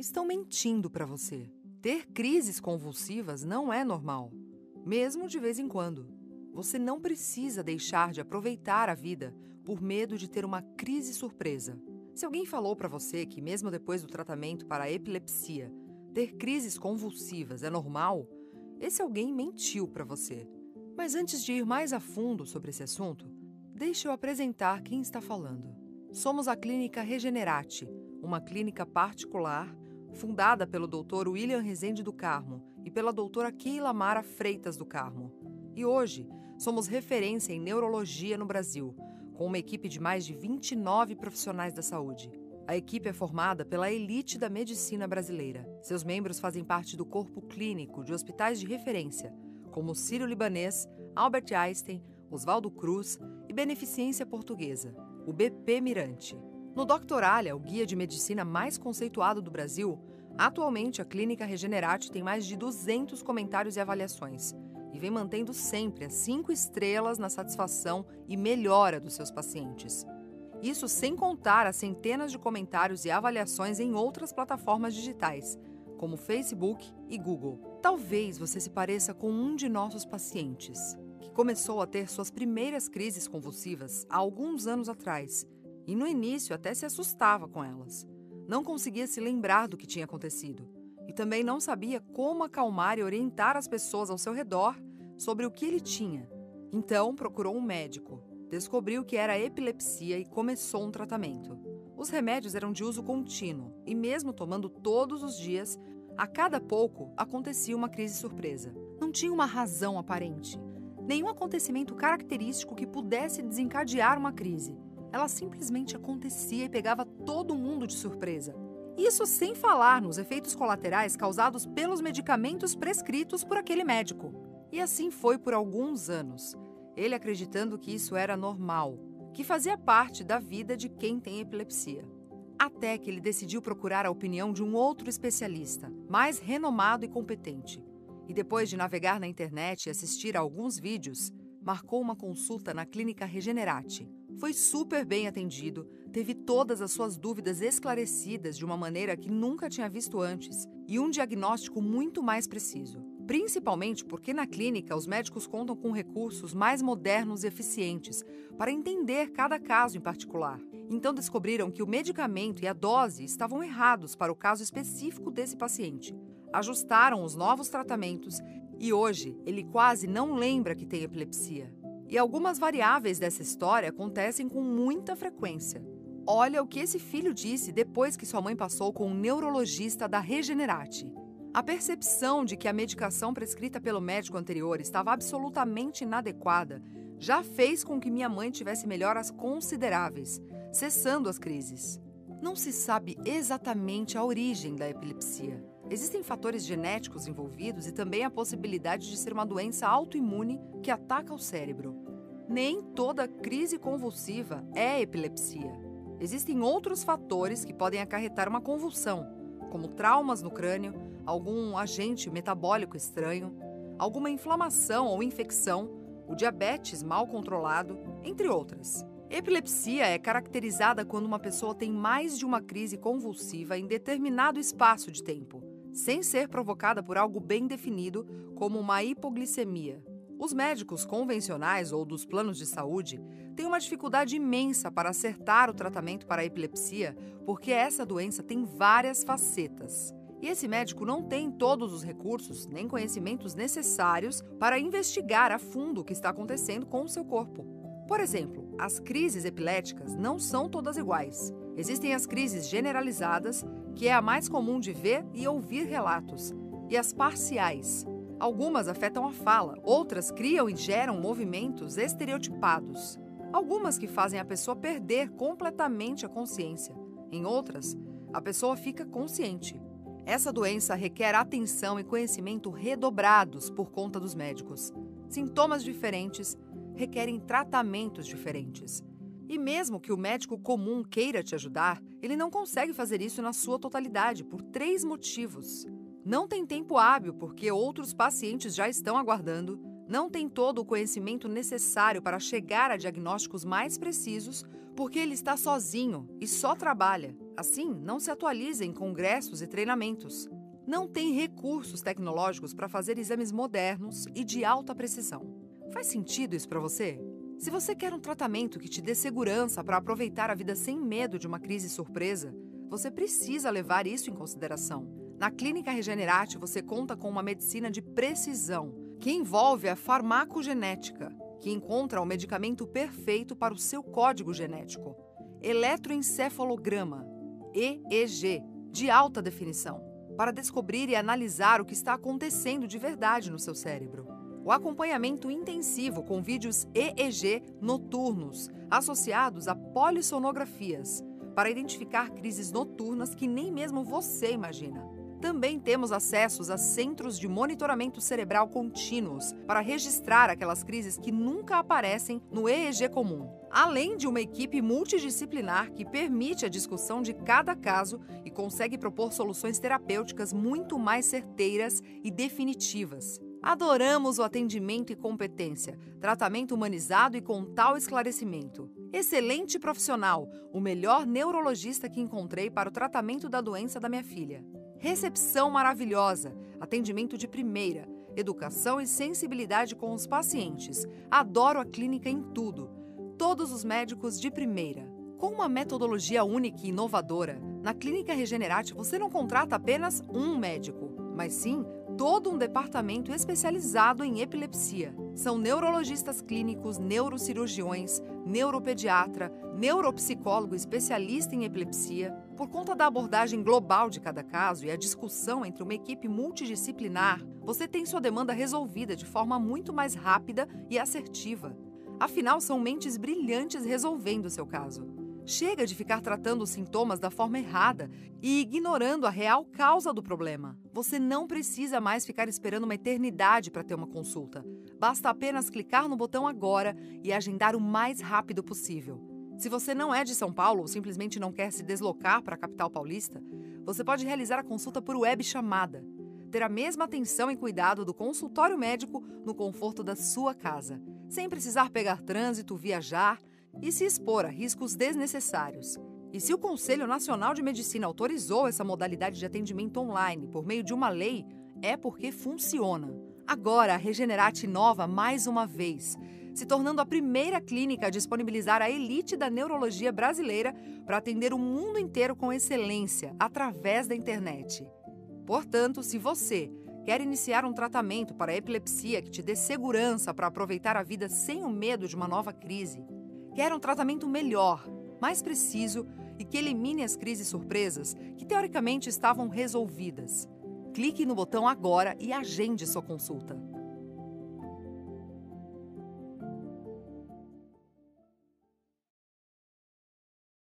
estão mentindo para você. Ter crises convulsivas não é normal, mesmo de vez em quando. Você não precisa deixar de aproveitar a vida por medo de ter uma crise surpresa. Se alguém falou para você que, mesmo depois do tratamento para a epilepsia, ter crises convulsivas é normal, esse alguém mentiu para você. Mas antes de ir mais a fundo sobre esse assunto, deixe eu apresentar quem está falando. Somos a Clínica Regenerate, uma clínica particular fundada pelo Dr. William Rezende do Carmo e pela doutora Keila Mara Freitas do Carmo. E hoje somos referência em neurologia no Brasil, com uma equipe de mais de 29 profissionais da saúde. A equipe é formada pela elite da medicina brasileira. Seus membros fazem parte do corpo clínico de hospitais de referência, como o Sírio-Libanês, Albert Einstein, Oswaldo Cruz e Beneficência Portuguesa, o BP Mirante. No Doctoralia, o guia de medicina mais conceituado do Brasil, atualmente a Clínica Regenerate tem mais de 200 comentários e avaliações e vem mantendo sempre as cinco estrelas na satisfação e melhora dos seus pacientes. Isso sem contar as centenas de comentários e avaliações em outras plataformas digitais, como Facebook e Google. Talvez você se pareça com um de nossos pacientes, que começou a ter suas primeiras crises convulsivas há alguns anos atrás e no início até se assustava com elas. Não conseguia se lembrar do que tinha acontecido e também não sabia como acalmar e orientar as pessoas ao seu redor sobre o que ele tinha. Então procurou um médico descobriu que era epilepsia e começou um tratamento. Os remédios eram de uso contínuo e, mesmo tomando todos os dias, a cada pouco acontecia uma crise surpresa. Não tinha uma razão aparente, nenhum acontecimento característico que pudesse desencadear uma crise. Ela simplesmente acontecia e pegava todo mundo de surpresa. Isso sem falar nos efeitos colaterais causados pelos medicamentos prescritos por aquele médico. E assim foi por alguns anos ele acreditando que isso era normal, que fazia parte da vida de quem tem epilepsia. Até que ele decidiu procurar a opinião de um outro especialista, mais renomado e competente. E depois de navegar na internet e assistir a alguns vídeos, marcou uma consulta na Clínica Regenerate. Foi super bem atendido, teve todas as suas dúvidas esclarecidas de uma maneira que nunca tinha visto antes e um diagnóstico muito mais preciso principalmente porque na clínica os médicos contam com recursos mais modernos e eficientes para entender cada caso em particular. Então descobriram que o medicamento e a dose estavam errados para o caso específico desse paciente. Ajustaram os novos tratamentos e hoje ele quase não lembra que tem epilepsia. E algumas variáveis dessa história acontecem com muita frequência. Olha o que esse filho disse depois que sua mãe passou com um neurologista da Regenerate. A percepção de que a medicação prescrita pelo médico anterior estava absolutamente inadequada já fez com que minha mãe tivesse melhoras consideráveis, cessando as crises. Não se sabe exatamente a origem da epilepsia. Existem fatores genéticos envolvidos e também a possibilidade de ser uma doença autoimune que ataca o cérebro. Nem toda crise convulsiva é epilepsia. Existem outros fatores que podem acarretar uma convulsão, como traumas no crânio, algum agente metabólico estranho, alguma inflamação ou infecção, o diabetes mal controlado, entre outras. Epilepsia é caracterizada quando uma pessoa tem mais de uma crise convulsiva em determinado espaço de tempo, sem ser provocada por algo bem definido, como uma hipoglicemia. Os médicos convencionais ou dos planos de saúde têm uma dificuldade imensa para acertar o tratamento para a epilepsia, porque essa doença tem várias facetas. E esse médico não tem todos os recursos nem conhecimentos necessários para investigar a fundo o que está acontecendo com o seu corpo. Por exemplo, as crises epiléticas não são todas iguais. Existem as crises generalizadas, que é a mais comum de ver e ouvir relatos, e as parciais. Algumas afetam a fala, outras criam e geram movimentos estereotipados. Algumas que fazem a pessoa perder completamente a consciência. Em outras, a pessoa fica consciente. Essa doença requer atenção e conhecimento redobrados por conta dos médicos. Sintomas diferentes requerem tratamentos diferentes. E mesmo que o médico comum queira te ajudar, ele não consegue fazer isso na sua totalidade por três motivos. Não tem tempo hábil porque outros pacientes já estão aguardando, não tem todo o conhecimento necessário para chegar a diagnósticos mais precisos porque ele está sozinho e só trabalha. Assim, não se atualiza em congressos e treinamentos. Não tem recursos tecnológicos para fazer exames modernos e de alta precisão. Faz sentido isso para você? Se você quer um tratamento que te dê segurança para aproveitar a vida sem medo de uma crise surpresa, você precisa levar isso em consideração. Na Clínica Regenerate, você conta com uma medicina de precisão, que envolve a farmacogenética, que encontra o medicamento perfeito para o seu código genético. Eletroencefalograma, EEG, de alta definição, para descobrir e analisar o que está acontecendo de verdade no seu cérebro o acompanhamento intensivo com vídeos EEG noturnos, associados a polissonografias, para identificar crises noturnas que nem mesmo você imagina. Também temos acessos a centros de monitoramento cerebral contínuos para registrar aquelas crises que nunca aparecem no EEG comum, além de uma equipe multidisciplinar que permite a discussão de cada caso e consegue propor soluções terapêuticas muito mais certeiras e definitivas. Adoramos o atendimento e competência, tratamento humanizado e com tal esclarecimento. Excelente profissional, o melhor neurologista que encontrei para o tratamento da doença da minha filha. Recepção maravilhosa, atendimento de primeira, educação e sensibilidade com os pacientes. Adoro a clínica em tudo. Todos os médicos de primeira. Com uma metodologia única e inovadora, na Clínica Regenerate você não contrata apenas um médico, mas sim todo um departamento especializado em epilepsia. São neurologistas clínicos, neurocirurgiões, neuropediatra, neuropsicólogo especialista em epilepsia. Por conta da abordagem global de cada caso e a discussão entre uma equipe multidisciplinar, você tem sua demanda resolvida de forma muito mais rápida e assertiva. Afinal, são mentes brilhantes resolvendo seu caso. Chega de ficar tratando os sintomas da forma errada e ignorando a real causa do problema. Você não precisa mais ficar esperando uma eternidade para ter uma consulta. Basta apenas clicar no botão agora e agendar o mais rápido possível. Se você não é de São Paulo ou simplesmente não quer se deslocar para a capital paulista, você pode realizar a consulta por web chamada. Ter a mesma atenção e cuidado do consultório médico no conforto da sua casa, sem precisar pegar trânsito, viajar e se expor a riscos desnecessários. E se o Conselho Nacional de Medicina autorizou essa modalidade de atendimento online por meio de uma lei, é porque funciona. Agora, a Regenerate inova mais uma vez, se tornando a primeira clínica a disponibilizar a elite da neurologia brasileira para atender o mundo inteiro com excelência através da internet. Portanto, se você quer iniciar um tratamento para a epilepsia que te dê segurança para aproveitar a vida sem o medo de uma nova crise, quer um tratamento melhor, mais preciso e que elimine as crises surpresas que teoricamente estavam resolvidas. Clique no botão agora e agende sua consulta.